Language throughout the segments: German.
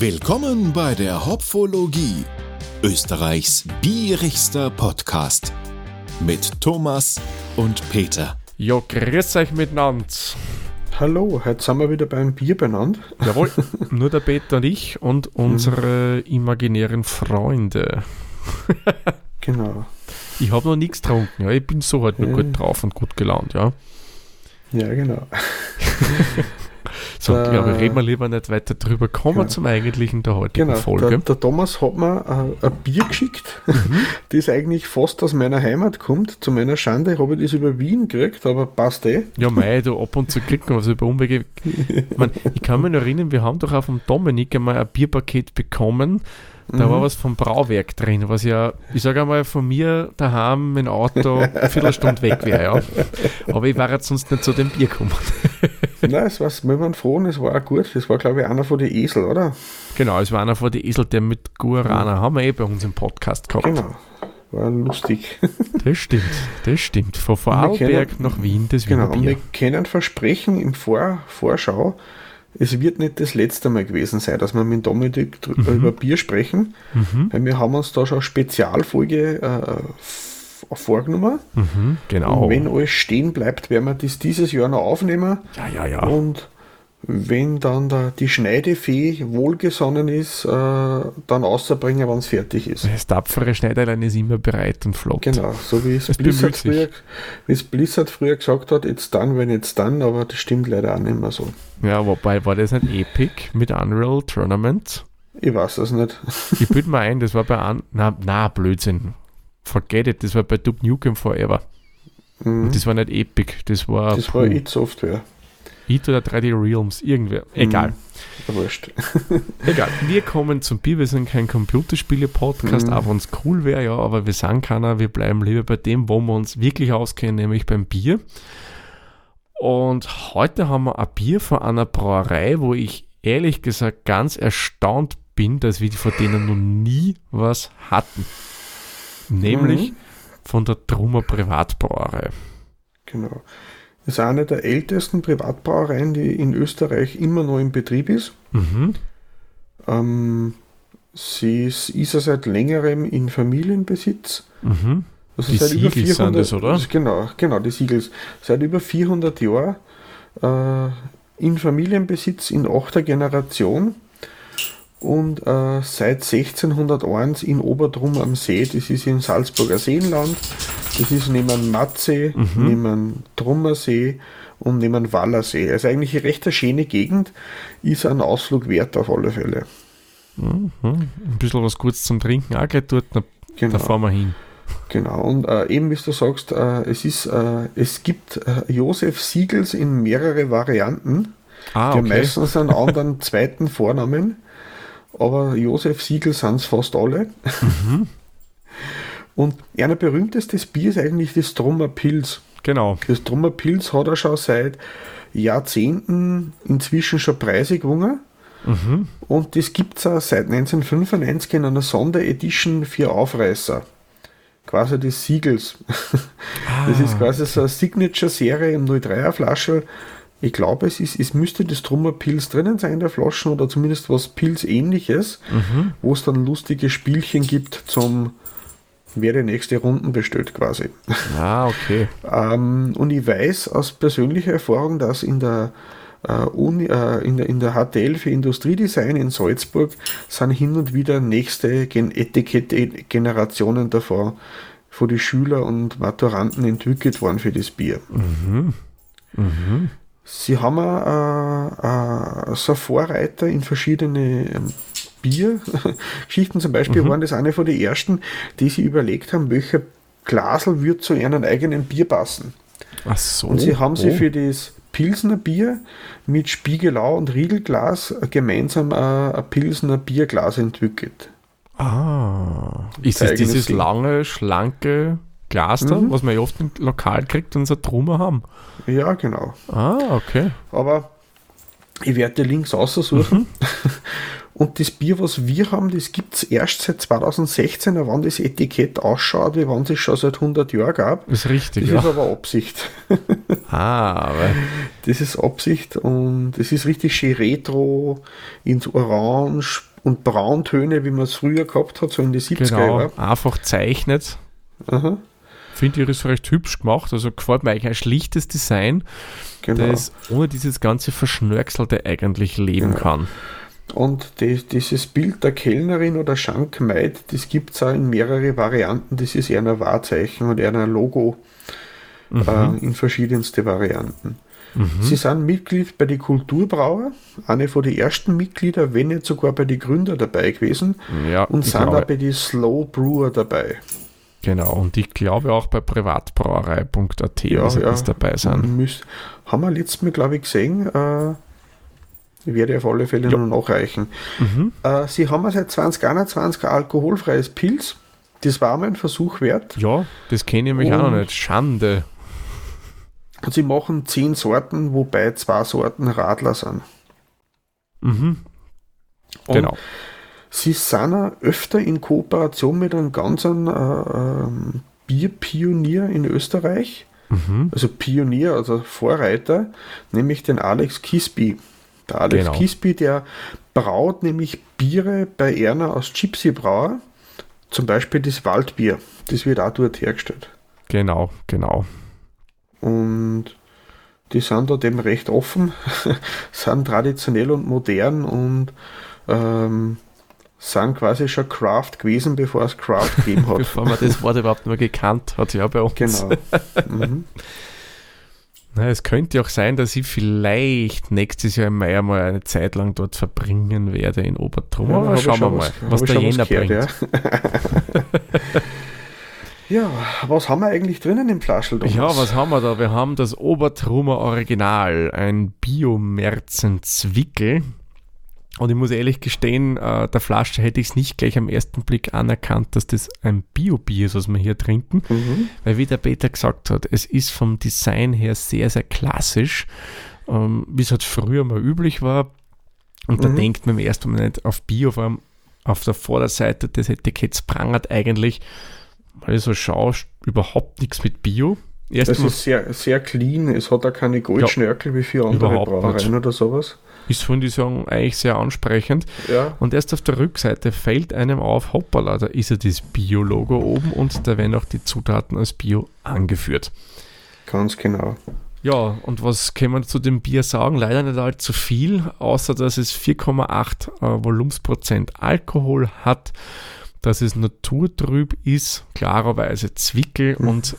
Willkommen bei der Hopfologie, Österreichs bierigster Podcast mit Thomas und Peter. Ja, grüß euch miteinander. Hallo, heute sind wir wieder beim Bier benannt. Jawohl, nur der Peter und ich und unsere imaginären Freunde. Genau. Ich habe noch nichts getrunken, ja. Ich bin so halt nur Ja. gut drauf und gut gelaunt, ja. Ja, genau. So, Äh, ich glaube, reden wir lieber nicht weiter drüber. Kommen wir genau. zum eigentlichen der heutigen Genau. Folge. Der, der Thomas hat mir äh, ein Bier geschickt, das eigentlich fast aus meiner Heimat kommt. Zu meiner Schande habe ich das über Wien gekriegt, aber passt eh. Ja, mei, du ab und zu klicken wir so über Umwege. Ich, mein, ich kann mich noch erinnern, wir haben doch auch vom Dominik einmal ein Bierpaket bekommen. Da Mhm. war was vom Brauwerk drin, was ja, ich sage einmal, von mir daheim dem Auto eine Viertelstunde weg wäre, ja. Aber ich war jetzt sonst nicht zu dem Bier gekommen. Nein, es war, wir waren froh und es war auch gut. Das war, glaube ich, einer von den Esel, oder? Genau, es war einer von den Esel, der mit Guarana, haben wir eh bei uns im Podcast gehabt. Genau. War lustig. Das stimmt, das stimmt. Von Vorarlberg nach Wien, das Wiener Genau. Und Bier. wir können versprechen im Vor Vorschau, es wird nicht das letzte Mal gewesen sein, dass wir mit Dominik dr- über Bier sprechen. Mhm, Weil wir haben uns da schon eine Spezialfolge äh, vorgenommen. mhm, genau. Und wenn alles stehen bleibt, werden wir das dieses Jahr noch aufnehmen. ja, ja, ja. Und wenn dann da die Schneidefee wohlgesonnen ist, äh, dann außerbringen, wenn es fertig ist. Das tapfere Schneiderlein ist immer bereit und flott. Genau, so wie es Es Blizzard früher, wie es Blizzard früher gesagt hat, jetzt dann, wenn jetzt dann, aber das stimmt leider auch nicht mehr so. Ja, wobei war das nicht Epic mit Unreal Tournament? Ich weiß es nicht. Ich bild mal ein, das war bei An na, na, Blödsinn. Forget it, das war bei Duke Nukem Forever. Mhm. Das war nicht Epic, das war, Das war puh, It Software. It oder 3D Realms, irgendwer. Egal. Mhm. Wurscht. Egal. Wir kommen zum Bier, wir sind kein Computerspiele-Podcast, Mhm. auch wenn es cool wäre, ja, aber wir sagen keiner, wir bleiben lieber bei dem, wo wir uns wirklich auskennen, nämlich beim Bier. Und heute haben wir ein Bier von einer Brauerei, wo ich ehrlich gesagt ganz erstaunt bin, dass wir von denen noch nie was hatten. Nämlich Mhm. von der Trummer Privatbrauerei. Genau. Das ist eine der ältesten Privatbrauereien, die in Österreich immer noch in Betrieb ist. Mhm. Ähm, sie ist, ist ja seit längerem in Familienbesitz. Mhm. Also Die seit über Siegels sind 400, das, oder? Genau, genau, die Siegels. Seit über 400 Jahren äh, in Familienbesitz in achter Generation und äh, seit 1601 in Obertrum am See, das ist im Salzburger Seenland, das ist neben Matzee, Mhm. neben Trummersee und neben Wallersee. Also eigentlich eine recht schöne Gegend, ist ein Ausflug wert auf alle Fälle. Mhm. Ein bisschen was kurz zum Trinken, auch gleich dort, da, Genau. da fahren wir hin. Genau, und äh, eben wie du sagst, äh, es, ist, äh, es gibt äh, Josef Siegels in mehrere Varianten. Ah, Die okay. meistens einen anderen zweiten Vornamen, aber Josef Siegel sind es fast alle. Mhm. Und einer berühmtestes Bier ist eigentlich das Trummer Pils. Genau. Das Trummer Pils hat er schon seit Jahrzehnten inzwischen schon Preise gewonnen. Mhm. Und das gibt es auch seit 1995 in einer Sonderedition für Aufreißer. Quasi des Siegels. Das ist quasi so eine Signature-Serie im 03er Flasche. Ich glaube, es, ist, es müsste das Trummer Pils drinnen sein in der Flasche oder zumindest was Pils-ähnliches, wo es dann lustige Spielchen gibt zum wer die nächste Runden bestellt quasi. Ah, okay. Ähm, und ich weiß aus persönlicher Erfahrung, dass in der, äh, Uni, äh, in der, in der HTL für Industriedesign in Salzburg sind hin und wieder nächste Gen Etikett-Generationen davon von die Schüler und Maturanten entwickelt worden für das Bier. Sie haben äh, äh, so Vorreiter in verschiedene ähm, Biergeschichten. Zum Beispiel waren das eine von den ersten, die sich überlegt haben, welcher Glasel wird zu ihrem eigenen Bier passen. Ach so. Und sie haben oh. für das Pilsner Bier mit Spiegelau und Riegelglas gemeinsam äh, ein Pilsner Bierglas entwickelt. Ah. Ist es dieses Ding. lange, schlanke Glas da, Mhm. was man ja oft im Lokal kriegt und so Trummer haben? Ja, genau. Ah, okay. Aber ich werde Links aussuchen. Mhm. Und das Bier, was wir haben, das gibt es erst seit 2016, wann das Etikett ausschaut, wie wenn es schon seit 100 Jahren gab. Ist richtig, Das ja. ist aber Absicht. Ah, aber Das ist Absicht und es ist richtig schön retro, ins Orange, und Brauntöne, wie man es früher gehabt hat, so in die 70er Genau, Jahre. einfach zeichnet. Aha, Finde ich, ist recht hübsch gemacht. Also gefällt mir eigentlich ein schlichtes Design, genau. das ohne dieses ganze Verschnörkelte eigentlich leben kann. Und die, dieses Bild der Kellnerin oder Schankmaid, das gibt es auch in mehrere Varianten. Das ist eher ein Wahrzeichen und eher ein Logo äh, in verschiedenste Varianten. Sie sind Mitglied bei den Kulturbrauer, eine von den ersten Mitglieder, wenn nicht sogar bei den Gründer dabei gewesen Ja, und sind auch bei den Slow Brewer dabei. Genau, und ich glaube auch bei privatbrauerei.at, Ja, sie ja. das dabei sind. Müsst, haben wir letztes Mal, glaube ich, gesehen. Äh, ich werde auf alle Fälle noch nachreichen. Mhm. Äh, sie haben ja seit 2021 ein alkoholfreies Pilz. Das war mal ein Versuch wert. Ja, das kenne ich mich auch noch Und- nicht. Schande. Und sie machen zehn Sorten, wobei zwei Sorten Radler sind. Mhm. Und Genau. Sie sind auch öfter in Kooperation mit einem ganzen äh, ähm, Bierpionier in Österreich. Mhm. Also Pionier, also Vorreiter, nämlich den Alex Kisby. Der Alex Genau. Kisby, der braut nämlich Biere bei Erna aus Gypsy Brauer. Zum Beispiel das Waldbier. Das wird auch dort hergestellt. Genau, genau. Und die sind da dem recht offen, sind traditionell und modern und ähm, sind quasi schon Craft gewesen, bevor es Craft gegeben hat. Bevor man das Wort überhaupt nur gekannt hat, ja, bei uns. genau. Mhm. Na, es könnte auch sein, dass ich vielleicht nächstes Jahr im Mai mal eine Zeit lang dort verbringen werde in Obertrum. Aber hab ich schauen wir mal, was- was, der Jänner gehört, bringt. Ja. ja, was haben wir eigentlich drinnen im Flaschel? Ja, was haben wir da? Wir haben das Obertrumer Original, ein Biomerzen Zwickel. Und ich muss ehrlich gestehen, äh, der Flasche hätte ich es nicht gleich am ersten Blick anerkannt, dass das ein Bio-Bier ist, was wir hier trinken. Mhm. Weil wie der Peter gesagt hat, es ist vom Design her sehr, sehr klassisch, ähm, wie es halt früher mal üblich war. Und da Mhm. denkt man im ersten Moment auf Bio, vor allem auf der Vorderseite des Etiketts prangert eigentlich, weil so schaue, überhaupt nichts mit Bio. Erst Das mal ist sehr, sehr clean. Es hat auch keine Goldschnörkel wie für andere Brauereien oder sowas. Ist von die sagen eigentlich sehr ansprechend. Ja, Und erst auf der Rückseite fällt einem auf, hoppala, da ist ja das Bio-Logo oben und da werden auch die Zutaten als Bio angeführt. ganz genau. Ja, und was kann man zu dem Bier sagen? Leider nicht allzu viel, außer dass es 4,8 äh, Volumensprozent Alkohol hat, dass es naturtrüb ist, klarerweise Zwickel und äh,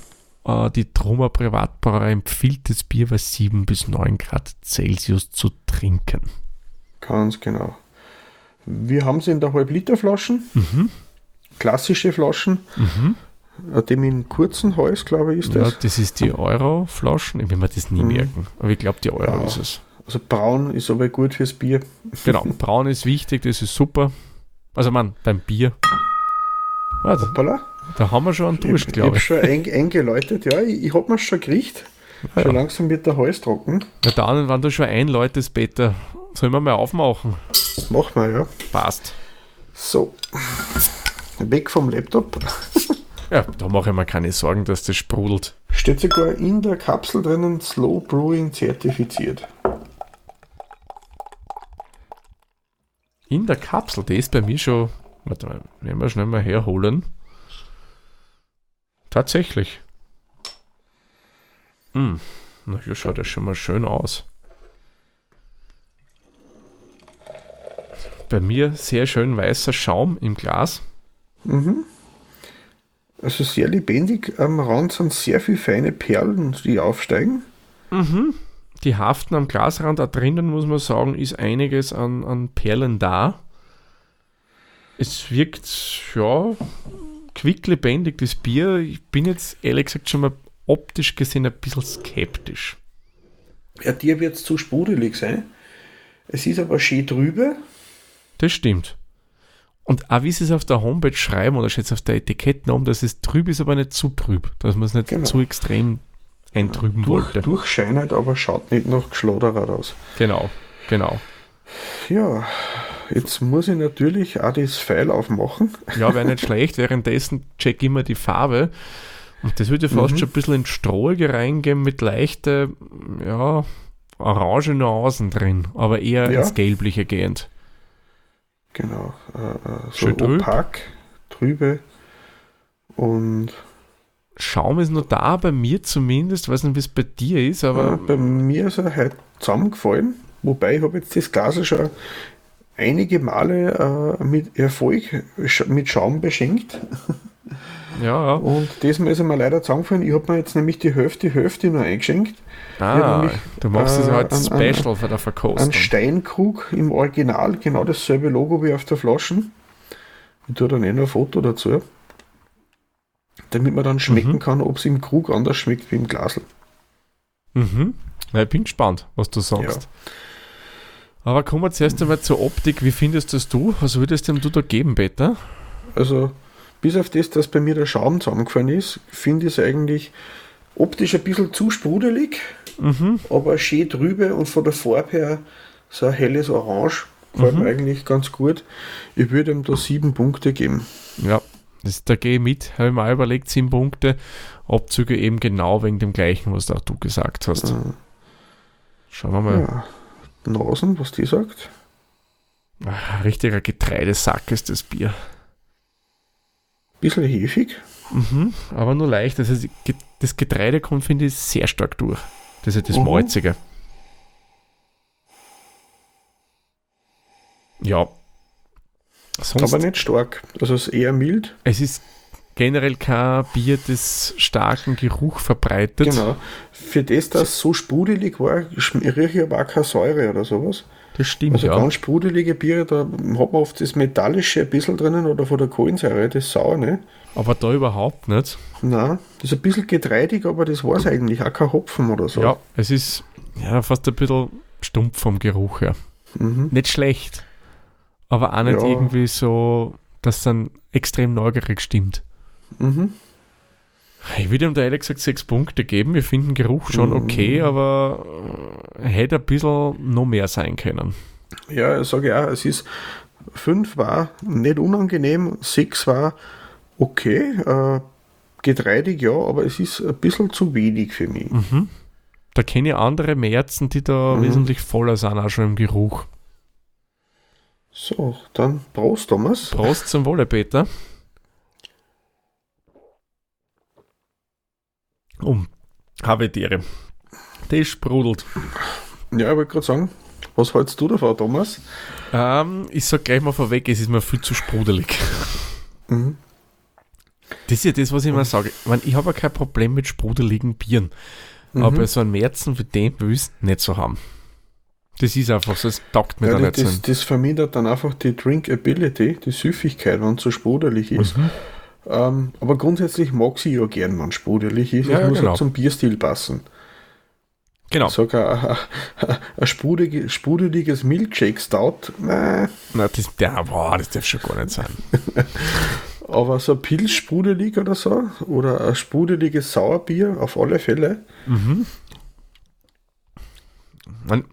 die Trummer Privatbrauerei empfiehlt das Bier bei 7 bis 9 Grad Celsius zu trinken. Ganz genau. Wir haben sie in der Halb-Liter-Flaschen. Mhm. Klassische Flaschen. Äh, Dem in kurzen Hals, glaube ich, ist Ja, das. das ist die Euro-Flaschen. Ich will mir das nie Mhm. merken, aber ich glaube, die Euro Ja. ist es. Also braun ist aber gut fürs Bier. Genau, braun ist wichtig, das ist super. Also, man, beim Bier. Warte, Hoppala. Da haben wir schon einen Durst, ich glaube habe ich. schon ein, eingeläutet. Ja, ich, ich habe mir schon gekriegt. Ja, Schon ja. langsam wird der Hals trocken. Na dann, wenn du schon einläutest, Peter, sollen wir mal aufmachen? Mach mal, ja. Passt. So. Weg vom Laptop. Ja, da mache ich mir keine Sorgen, dass das sprudelt. Steht sogar in der Kapsel drinnen Slow Brewing zertifiziert. In der Kapsel, die ist bei mir schon. Warte mal, werden wir schnell mal herholen. Tatsächlich. Hm, na hier schaut das schon mal schön aus. Bei mir sehr schön weißer Schaum im Glas. Also sehr lebendig. Am Rand sind sehr viele feine Perlen, die aufsteigen. Die haften am Glasrand, da drinnen muss man sagen, ist einiges an, an Perlen da. Es wirkt, ja, quicklebendig, das Bier. Ich bin jetzt ehrlich gesagt schon mal optisch gesehen ein bisschen skeptisch. Ja, dir wird es zu sprudelig sein. Es ist aber schön drüber. Das stimmt. Und auch wie sie es auf der Homepage schreiben, oder es auf der Etikette um, dass es trüb ist, aber nicht zu trüb. Dass man es nicht Genau. zu extrem eintrüben Durch, wollte. durchscheinend, aber schaut nicht nach Geschloderer aus. Genau, genau. Ja, jetzt muss ich natürlich auch das Pfeil aufmachen. Ja, wäre nicht schlecht. Währenddessen check immer die Farbe. Und das würde fast schon ein bisschen in Strohige reingehen mit leichte, ja, orange Nuancen drin, aber eher Ja. ins Gelbliche gehend. genau. Äh, äh, so Schön trüb. opak, trübe und Schaum ist noch da, bei mir zumindest. weiß nicht, wie es bei dir ist, aber äh, bei mir ist er heute zusammengefallen. Wobei ich habe jetzt das Glas schon einige Male äh, mit Erfolg sch- mit Schaum beschenkt. ja, ja. Und diesmal ist er mir leider zusammengefallen. Ich habe mir jetzt nämlich die Hälfte, Hälfte nur eingeschenkt. Ah, nämlich, du machst es äh, halt Special für der Ein Verkostung. Steinkrug im Original, genau dasselbe Logo wie auf der Flasche. Ich tue dann eh noch ein Foto dazu. Damit man dann schmecken Mhm. kann, ob es im Krug anders schmeckt wie im Glasl. Mhm. Na, ich bin gespannt, was du sagst. Aber kommen wir zuerst einmal zur Optik. Wie findest das du? Was würdest denn du da geben, Peter? Also, bis auf das, dass bei mir der Schaum zusammengefallen ist, finde ich es eigentlich optisch ein bisschen zu sprudelig, Mhm. aber schön trübe und von der Farbe her so ein helles Orange. Gefällt Mhm. mir eigentlich ganz gut. Ich würde ihm da sieben Punkte geben. Ja, das, da gehe ich mit. Habe ich mir auch überlegt, sieben Punkte. Abzüge eben genau wegen dem gleichen, was auch du gesagt hast. Äh, Schauen wir mal. ja. Nasen, was die sagt. Ah, richtiger Getreidesack ist das Bier. Bisschen hefig. Mhm, aber nur leicht. Das, heißt, ge- das Getreide kommt, finde ich, sehr stark durch. Das ist das Mhm. Malzige. Ja. Sonst, Aber nicht stark. Also es ist eher mild. es ist generell kein Bier, das starken Geruch verbreitet. Genau. Für das, dass es so sprudelig war, rieche ich aber auch keine Säure oder sowas. Das stimmt, Also ja. ganz sprudelige Biere, da hat man oft das Metallische ein bisschen drinnen oder von der Kohlensäure, das Sauer, ne? Aber da überhaupt nicht. Nein, das ist ein bisschen getreidig, aber das war es eigentlich, auch kein Hopfen oder so. Ja, es ist ja, fast ein bisschen stumpf vom Geruch her. Mhm. Nicht schlecht, aber auch nicht Ja. irgendwie so, dass es dann extrem neugierig stimmt. Mhm. Ich würde ihm da ehrlich gesagt sechs Punkte geben. Wir finden Geruch schon Mhm. okay, aber äh, hätte ein bisschen noch mehr sein können. Ja, ich sage ja, es ist, fünf war nicht unangenehm, sechs war okay, äh, getreidig ja, aber es ist ein bisschen zu wenig für mich. Mhm. Da kenne ich andere Märzen, die da Mhm. wesentlich voller sind, auch schon im Geruch. So, dann Prost, Thomas. Prost zum Wohle, Peter. Um, habe Tiere. Das sprudelt. Ja, ich wollte gerade sagen, was hältst du davon, Thomas? Ähm, ich sag gleich mal vorweg, es ist mir viel zu sprudelig. Mhm. Das ist ja das, was ich immer sage. Ich, mein, ich habe ja kein Problem mit sprudeligen Bieren. Mhm. Aber so einen Märzen wie den will ich nicht so haben. Das ist einfach so, es taugt mir Ja, da nicht das, so. das vermindert dann einfach die Drinkability, die Süffigkeit, wenn es so sprudelig ist. Mhm. Ähm, aber grundsätzlich mag sie ja gern, wenn sprudelig ist. Ja, es ja, muss genau. halt zum Bierstil passen. Genau. Sage, ein, sprudelig, sprudeliges Milkshake Stout, nein, Na, das, der, boah, das darf schon gar nicht sein. aber so ein Pilz sprudelig oder so, oder ein sprudeliges Sauerbier, auf alle Fälle. Mhm. Man,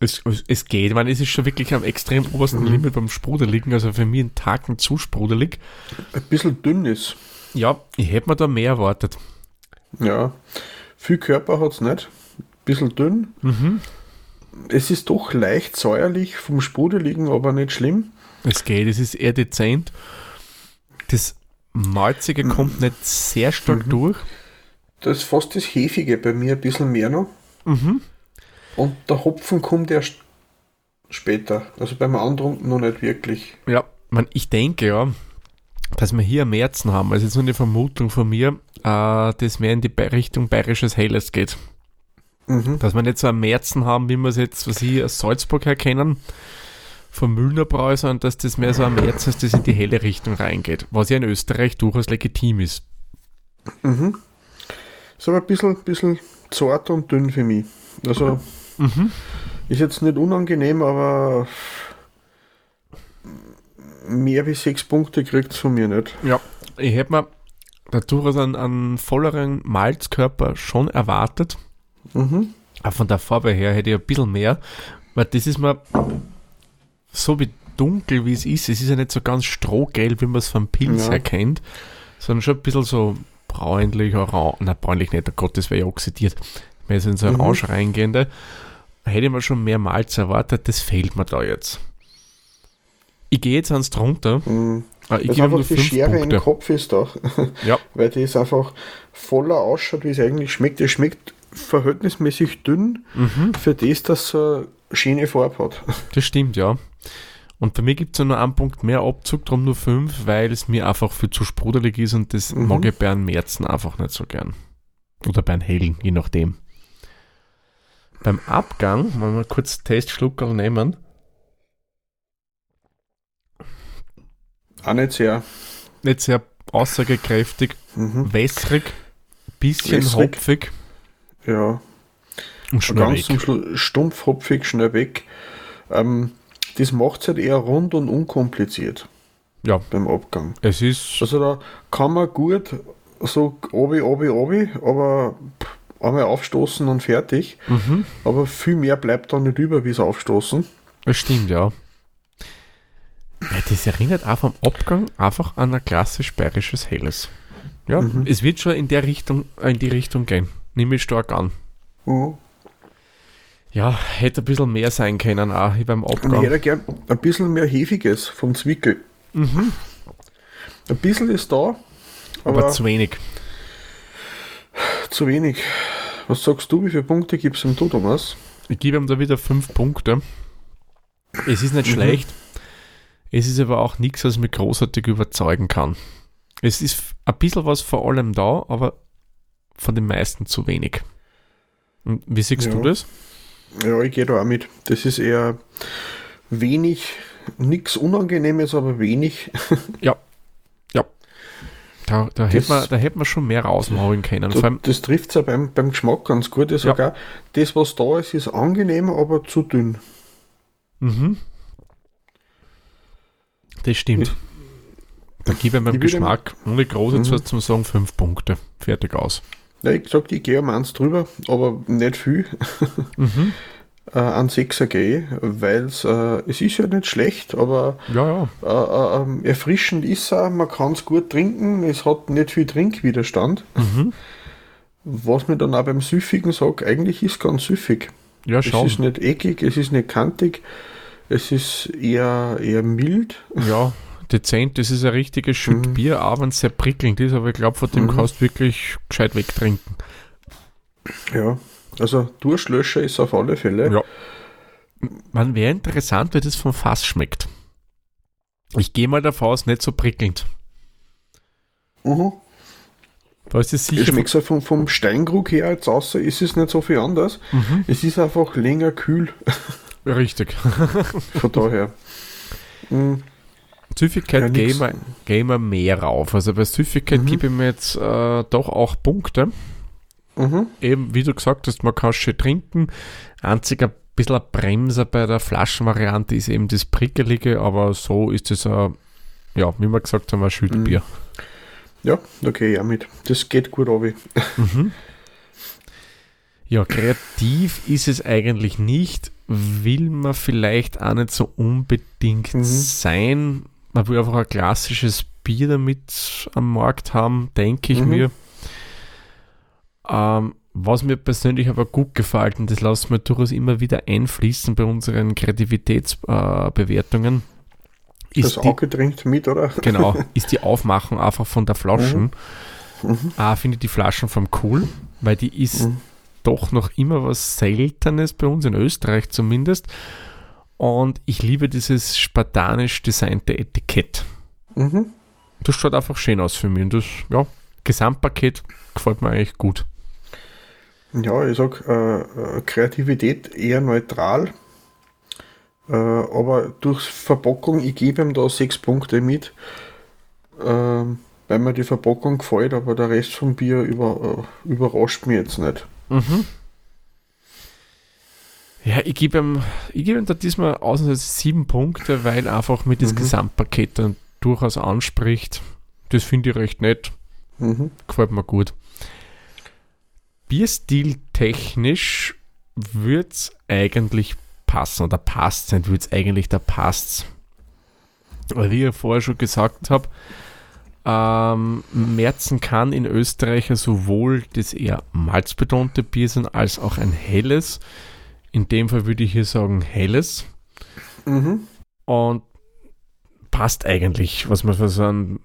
es, es, geht, man, es ist schon wirklich am extrem obersten Mhm. Limit beim Sprudeligen, also für mich ein Tacken zu sprudelig. Ein bisschen dünn ist. Ja, ich hätte mir da mehr erwartet. Ja, viel Körper hat es nicht. Bisschen dünn. Mhm. Es ist doch leicht säuerlich vom Sprudeligen, aber nicht schlimm. Es geht, es ist eher dezent. Das Malzige kommt nicht sehr stark Mhm. durch. Das ist fast das Hefige bei mir ein bisschen mehr noch. Mhm. Und der Hopfen kommt erst später. Also beim anderen noch nicht wirklich. Ja, man, ich denke ja, dass wir hier Märzen haben, also jetzt nur eine Vermutung von mir, äh, das mehr in die Richtung bayerisches Helles geht. Mhm. Dass wir nicht so am Märzen haben, wie wir es jetzt, was ich aus Salzburg her kennen, vom Müllner Bräu, sondern dass das mehr so am Märzen ist, das in die helle Richtung reingeht. Was ja in Österreich durchaus legitim ist. Mhm. Ist aber ein bisschen, bisschen zart und dünn für mich. Also Mhm. ist jetzt nicht unangenehm, aber mehr wie sechs Punkte kriegt es von mir nicht. Ja, ich hätte mir da durchaus einen, einen volleren Malzkörper schon erwartet. Mhm. Aber von der Farbe her hätte ich ein bisschen mehr, weil das ist mir so wie dunkel wie es ist. Es ist ja nicht so ganz strohgelb, wie man es vom Pilz Ja. her kennt, sondern schon ein bisschen so bräunlich, orange. Nein, bräunlich nicht, oh Gott, das wäre ja oxidiert. Mehr so in so Mhm. orange reingehende. Hätte ich mir schon mehr Malz erwartet, das fehlt mir da jetzt. Ich gehe jetzt ans drunter. Mhm. Ah, Ich ihm einfach die Schere Punkte. im Kopf ist da. Ja. Weil das einfach voller ausschaut, wie es eigentlich schmeckt. Es schmeckt verhältnismäßig dünn Mhm. für das, dass eine schöne Farbe hat. Das stimmt, ja. Und bei mir gibt es ja nur einen Punkt mehr Abzug, darum nur fünf, weil es mir einfach viel zu sprudelig ist und das Mhm. mag ich bei einem Märzen einfach nicht so gern. Oder bei einem hellen, je nachdem. Beim Abgang, wenn wir kurz Testschluckerl nehmen, Auch nicht sehr. nicht sehr aussagekräftig, Mhm. wässrig, bisschen Wässrig. hopfig Ja. und schnell ganz weg. zum Schluss stumpf, hopfig, schnell weg. Ähm, das macht es halt eher rund und unkompliziert Ja, beim Abgang. es ist, Also da kann man gut so obi, obi, obi, aber pff, einmal aufstoßen und fertig. mhm, Aber viel mehr bleibt da nicht über, wie es aufstoßen. das stimmt, ja. Ja, Das erinnert auch vom Abgang einfach an ein klassisch bayerisches Helles. Ja, Mhm. es wird schon in der Richtung, äh, in die Richtung gehen. Nehme ich stark an. Mhm. Ja, hätte ein bisschen mehr sein können auch beim Und ich Abgang. hätte gern ein bisschen mehr Hefiges vom Zwickel. Mhm. Ein bisschen ist da, Aber, aber, zu wenig. zu wenig. Was sagst du, wie viele Punkte gibt es im Du, Thomas? Ich gebe ihm da wieder fünf Punkte. Es ist nicht Mhm. schlecht. Es ist aber auch nichts, was mich großartig überzeugen kann. Es ist ein bisschen was vor allem da, aber von den meisten zu wenig. Und wie siehst Ja. du das? Ja, ich gehe da auch mit. Das ist eher wenig, nichts Unangenehmes, aber wenig. Da, da, Das- hätte man, da hätte man schon mehr rausmachen können. Da, das trifft es ja beim, beim Geschmack ganz gut. Ich sag auch, das, was da ist, ist angenehm, aber zu dünn. mhm. Das stimmt. Da gebe ich beim Ich Geschmack, ohne groß jetzt Mhm. zum Sagen, fünf Punkte. Fertig aus. Ja, ich gesagt, ich gehe um eins drüber, aber nicht viel. Mhm. Äh, an Sechser gehe, weil äh, es ist ja nicht schlecht, aber Ja, ja. äh, äh, ähm, erfrischend ist er, man kann es gut trinken, es hat nicht viel Trinkwiderstand. Mhm. Was mir dann auch beim Süffigen sagt, eigentlich ist ganz süffig. Ja, schau. Es ist nicht eckig, es ist nicht kantig, es ist eher, eher mild. Ja, dezent. Das ist ein richtiges Stück Mhm. Wenn es sehr prickelnd ist, aber ich glaube, von dem Mhm. kannst du wirklich gescheit wegtrinken. Ja, also Durstlöscher ist auf alle Fälle. Ja. Man wäre interessant, wie das vom Fass schmeckt. Ich gehe mal davon aus, nicht so prickelnd. Mhm. Da ist es Ich sicher. schmeckt so vom, vom Steinkrug her jetzt außer ist es nicht so viel anders. Mhm. Es ist einfach länger kühl, Richtig. von daher. Mhm. Süffigkeit Ja, gehen wir, wir mehr rauf. Also bei Süffigkeit Mhm. gebe ich mir jetzt äh, doch auch Punkte. Mhm. Eben, wie du gesagt hast, man kann schön trinken. Einzig ein bisschen ein Bremser bei der Flaschenvariante ist eben das Prickelige, aber so ist es ein, ja, wie wir gesagt haben, ein Schüttelbier. Ja, da gehe ich auch mit. Das geht gut runter. Mhm. Ja, kreativ ist es eigentlich nicht. Will man vielleicht auch nicht so unbedingt Mhm. sein. Man will einfach ein klassisches Bier damit am Markt haben, denke ich Mhm. mir. Ähm, was mir persönlich aber gut gefällt, und das lassen wir durchaus immer wieder einfließen bei unseren Kreativitätsbewertungen, äh, ist Das die, Auge trinkt mit, oder? genau, ist die Aufmachung einfach von der Flaschen. Mhm. Ah, finde ich die Flaschenform cool, weil die ist Mhm. doch noch immer was Seltenes bei uns, in Österreich zumindest. Und ich liebe dieses spartanisch designte Etikett. Mhm. Das schaut einfach schön aus für mich. Und das, ja, Gesamtpaket gefällt mir eigentlich gut. Ja, ich sag, äh, äh, Kreativität eher neutral. Äh, aber durch Verpackung, ich gebe ihm da sechs Punkte mit. Ähm, weil mir die Verpackung gefällt, aber der Rest vom Bier über, äh, überrascht mich jetzt nicht. Mhm. Ja, ich gebe ihm, ich gebe ihm da diesmal ausnahmsweise sieben Punkte, weil einfach mit das Mhm. Gesamtpaket dann durchaus anspricht. Das finde ich recht nett. Mhm. gefällt mir gut. Bierstil technisch wird es eigentlich passen oder passt nicht, wird es eigentlich, da passt Weil wie ich vorher schon gesagt habe, ähm, Märzen kann in Österreich ja sowohl das eher malzbetonte Bier sein, als auch ein helles. In dem Fall würde ich hier sagen helles. Mhm. Und passt eigentlich, was man für so ein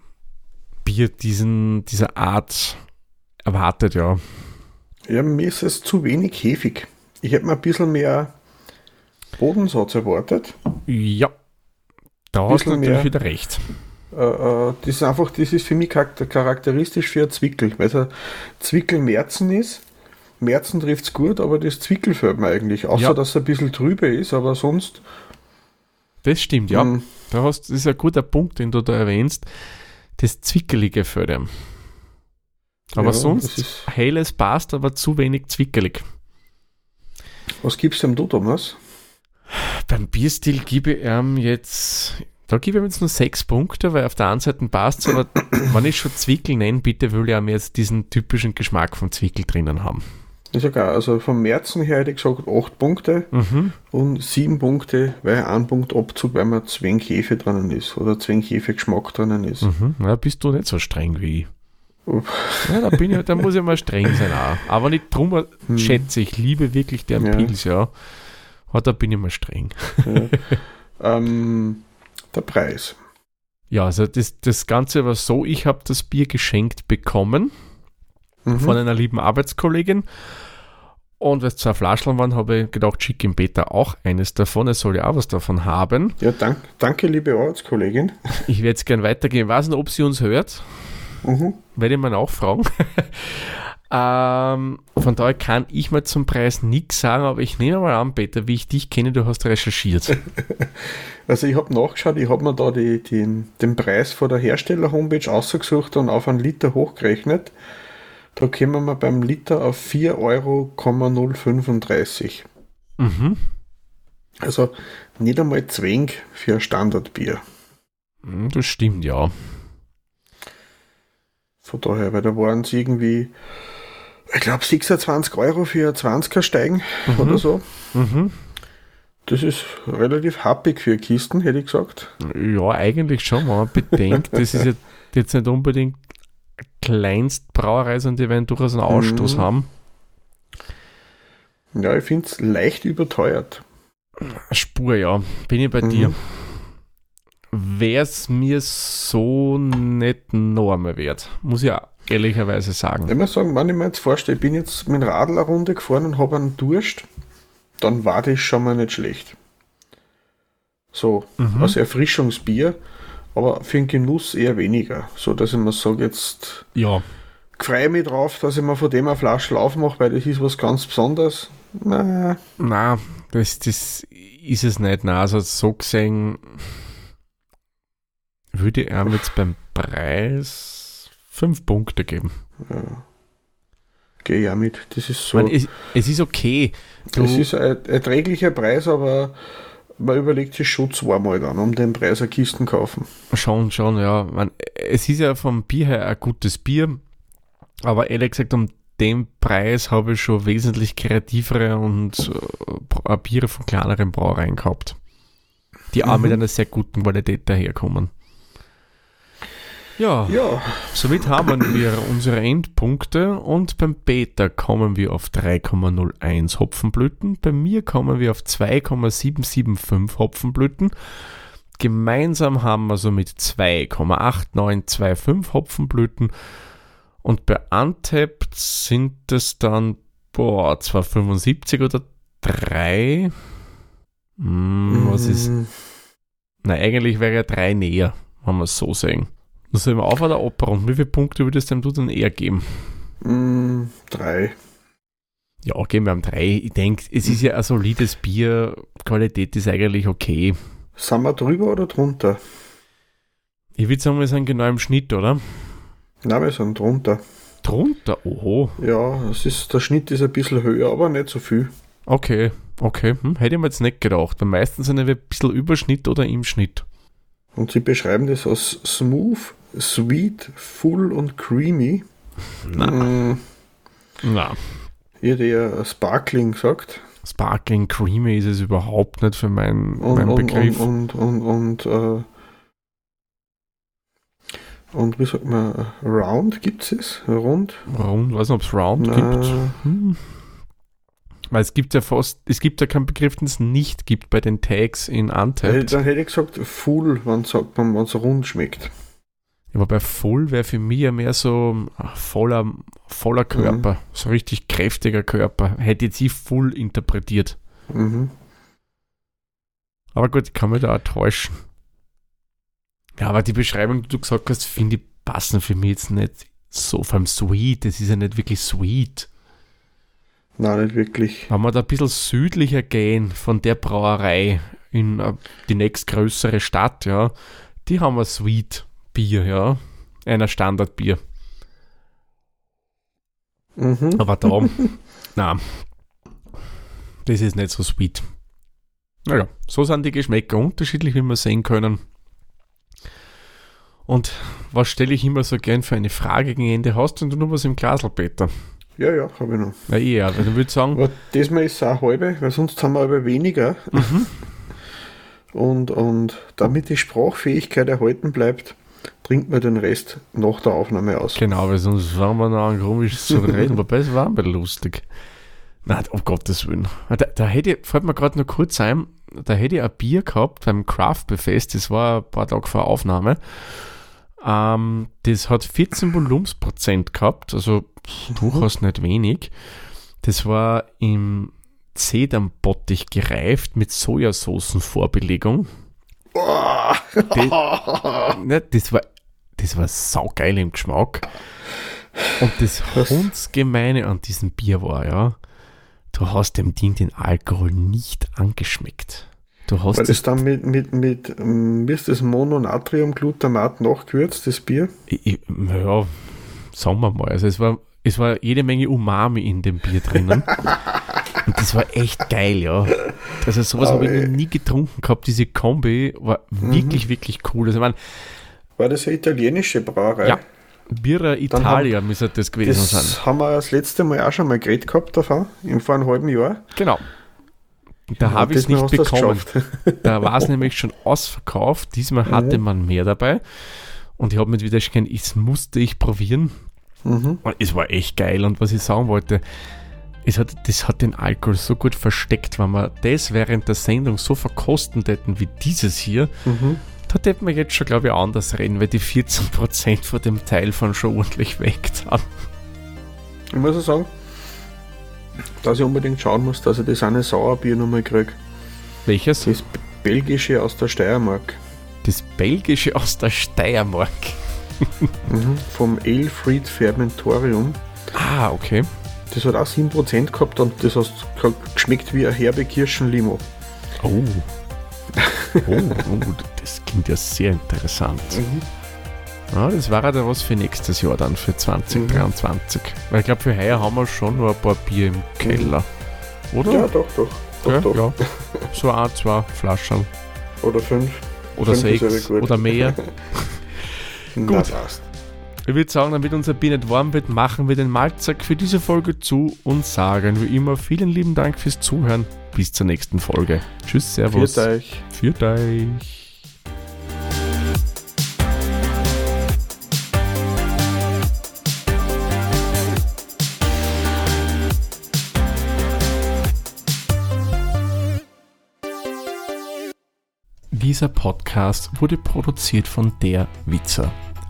Bier diesen, dieser Art erwartet, ja. Ja, mir ist es zu wenig hefig. Ich hätte mir ein bisschen mehr Bodensatz erwartet. Ja, da hast du natürlich mehr, wieder recht. Äh, äh, das ist einfach, das ist für mich charakteristisch für ein Zwickel, weil es ein Zwickel Märzen ist. Märzen trifft es gut, aber das Zwickel fällt mir eigentlich. Außer, ja. dass es ein bisschen trübe ist, aber sonst. Das stimmt, ja. Hm. Da hast, das ist ein guter Punkt, den du da erwähnst. Das Zwickelige fällt ihm. Aber ja, sonst, helles passt, aber zu wenig zwickelig. Was gibst du dem du, Thomas? Beim Bierstil gebe ich ihm jetzt, da gebe ich ihm jetzt nur sechs Punkte, weil auf der einen Seite passt es, aber wenn ich schon Zwickel nenne, bitte will ich ihm jetzt diesen typischen Geschmack von Zwickel drinnen haben. Ist klar, also vom Märzen her hätte ich gesagt 8 Punkte mhm. und 7 Punkte, weil ein Punkt Abzug, weil man Zwänghefe drinnen ist oder Zwänghefe Geschmack drinnen ist. Mhm. Ja, bist du nicht so streng wie ich. Ja, da, bin ich, da muss ich mal streng sein auch. Aber nicht drum hm. schätze ich, liebe wirklich den ja. Pilz, ja. Aber da bin ich mal streng. Ja. ähm, der Preis. Ja, also das, das Ganze war so, ich habe das Bier geschenkt bekommen mhm. von einer lieben Arbeitskollegin. Und weil es zwei Flaschen waren, habe ich gedacht, schicke ihm Peter auch eines davon. Er soll ja auch was davon haben. Ja, dank, danke, liebe Arbeitskollegin. Ich werde es gerne weitergeben. Ich weiß nicht, ob sie uns hört. Mhm. Werde ich mal nachfragen. ähm, von daher kann ich mal zum Preis nichts sagen, aber ich nehme mal an, Peter, wie ich dich kenne, du hast recherchiert. Also ich habe nachgeschaut, ich habe mir da die, die, den Preis von der Hersteller-Homepage ausgesucht und auf einen Liter hochgerechnet. Da kommen wir beim Liter auf 4,035 Euro. Mhm. Also nicht einmal Zwäng für ein Standardbier. Hm, das stimmt, ja. Von daher, weil da waren es irgendwie, ich glaube, 26 Euro für 20er steigen mhm. oder so. Mhm. Das ist relativ happig für Kisten, hätte ich gesagt. Ja, eigentlich schon, wenn man bedenkt, das ist jetzt nicht unbedingt Kleinstbrauerei, sondern die werden durchaus einen Ausstoß mhm. haben. Ja, ich finde es leicht überteuert. Spur, ja. Bin ich bei mhm. dir wäre es mir so nicht einmal wert. Muss ich auch ehrlicherweise sagen. Ich muss sagen, wenn ich mir jetzt vorstelle, ich bin jetzt mit dem Radl eine Runde gefahren und habe einen Durst, dann war das schon mal nicht schlecht. So, mhm. als Erfrischungsbier, aber für den Genuss eher weniger. So, dass ich mir sage, jetzt ja. freue mich drauf, dass ich mir von dem eine Flasche aufmache, weil das ist was ganz Besonderes. Nein, das, das ist es nicht. Nein, also so gesehen würde er jetzt beim Preis fünf Punkte geben. Ja. Gehe ja mit. Das ist so. Meine, es, es, ist okay. Du es ist ein erträglicher Preis, aber man überlegt sich schon zweimal dann, um den Preis eine Kisten kaufen. Schon, schon, ja. Man, es ist ja vom Bier her ein gutes Bier, aber ehrlich gesagt, um den Preis habe ich schon wesentlich kreativere und äh, Biere von kleineren Brauereien gehabt, die auch mhm. mit einer sehr guten Qualität daherkommen. Ja, ja, somit haben wir unsere Endpunkte und beim Beta kommen wir auf 3,01 Hopfenblüten, bei mir kommen wir auf 2,775 Hopfenblüten. Gemeinsam haben wir somit 2,8925 Hopfenblüten und bei Untapped sind es dann, boah, zwar 75 oder 3. Hm, was ist. Mhm. Na, eigentlich wäre ja 3 näher, wenn wir es so sehen. Sollen wir auf oder abrunden? Wie viele Punkte würdest du denn eher geben? Mm, drei. Ja, gehen wir am drei. Ich denke, es ist ja ein solides Bier. Qualität ist eigentlich okay. Sind wir drüber oder drunter? Ich würde sagen, wir sind genau im Schnitt, oder? Nein, wir sind drunter. Drunter? Oho. Ja, es ist, der Schnitt ist ein bisschen höher, aber nicht so viel. Okay, okay. Hm, hätte ich mir jetzt nicht gedacht. Weil meistens sind wir ein bisschen Überschnitt oder im Schnitt. Und sie beschreiben das als smooth, sweet, full und creamy. Na. Hm. Na. Hätte ja Sparkling gesagt. Sparkling Creamy ist es überhaupt nicht für meinen, und, meinen und, Begriff. Und, und, und, und, äh, und wie sagt man, Round gibt es? Rund? Rund, weiß nicht, ob es Round Na. gibt. Hm. Weil es gibt ja fast, es gibt ja keinen Begriff, den es nicht gibt bei den Tags in Äh, Untapped. Dann hätte ich gesagt, full, wenn es rund schmeckt. Aber bei Full wäre für mich ja mehr so ah, voller, voller Körper, so richtig kräftiger Körper. Hätte jetzt ich Full interpretiert. Mhm. Aber gut, ich kann mich da auch täuschen. Ja, aber die Beschreibung, die du gesagt hast, finde ich passen für mich jetzt nicht so vom Sweet. Das ist ja nicht wirklich sweet. Nein, nicht wirklich. Wenn wir da ein bisschen südlicher gehen von der Brauerei in äh, die nächstgrößere Stadt, ja, die haben ein Sweet Bier, ja. Einer Standardbier. Mhm. Aber da, na, das ist nicht so sweet. Naja, so sind die Geschmäcker unterschiedlich, wie wir sehen können. Und was stelle ich immer so gern für eine Frage gegen Ende? Hast du noch was im Glasl, Peter? Ja, ja, habe ich noch. Na, eher. Also ich würde sagen, Aber diesmal ist es auch halbe, weil sonst haben wir aber weniger. Mhm. Und, und damit die Sprachfähigkeit erhalten bleibt, trinkt man den Rest nach der Aufnahme aus. genau, weil sonst fangen wir noch an, komisch zu reden. Wobei es war ein bisschen lustig. Nein, um Gottes Willen. Da, da hätte ich, fällt mir gerade noch kurz ein, da hätte ich ein Bier gehabt beim Craft Fest, das war ein paar Tage vor Aufnahme. Ähm, das hat 14 Volumensprozent gehabt, also durchaus nicht wenig. Das war im Zedernbottich gereift mit Sojasoßenvorbelegung. Das, ne, das war, das war saugeil im Geschmack. Und das? Hundsgemeine an diesem Bier war, ja, du hast dem Ding den Alkohol nicht angeschmeckt. Du hast Weil das es dann mit, mit, mit, ähm, wie ist das Mononatriumglutamat nachgewürzt, das Bier? Ich, ich- ja, sagen wir mal. Also es war, es war jede Menge Umami in dem Bier drinnen. Und das war echt geil, ja. Also sowas habe ich noch nie getrunken gehabt. Diese Kombi war wirklich, wirklich cool. Also ich meine, War das eine italienische Brauerei? Ja, Birra Italia müsste das gewesen sein. Das haben wir das letzte Mal auch schon mal geredet gehabt davon, im vor einem halben Jahr. Genau. Da habe ich es nicht bekommen. Da war es nämlich schon ausverkauft. Diesmal hatte man mehr dabei. Und ich habe mit wieder gesehen, das musste ich probieren. Mhm. Und es war echt geil. Und was ich sagen wollte, es hat, das hat den Alkohol so gut versteckt, wenn wir das während der Sendung so verkosten hätten wie dieses hier, Mhm. da hätten wir jetzt schon, glaube ich, anders reden, weil die 14% von dem Teil von schon ordentlich weg sind. Ich muss auch sagen, dass ich unbedingt schauen muss, dass ich das eine Sauerbier nochmal kriege. Welches? Das belgische aus der Steiermark. Das belgische aus der Steiermark. Mhm. Vom Alefried Fermentorium. Ah, okay. Das hat auch 7% gehabt und das hat geschmeckt wie eine herbe Kirschenlimo. Oh. Oh, oh, das klingt ja sehr interessant. Ja, das war ja dann was für nächstes Jahr dann, für 2023. Weil ich glaube, für heuer haben wir schon noch ein paar Bier im Keller. Oder? Ja, doch, doch. doch, Ja, doch. ja. So ein, zwei Flaschen. Oder fünf. Oder Fünf sechs. Oder mehr. Passt. Ich würde sagen, damit unser nicht warm wird, machen wir den Malzack für diese Folge zu und sagen wie immer vielen lieben Dank fürs Zuhören. Bis zur nächsten Folge. Tschüss, Servus. Viert euch. Führt euch. Dieser Podcast wurde produziert von der Witzer.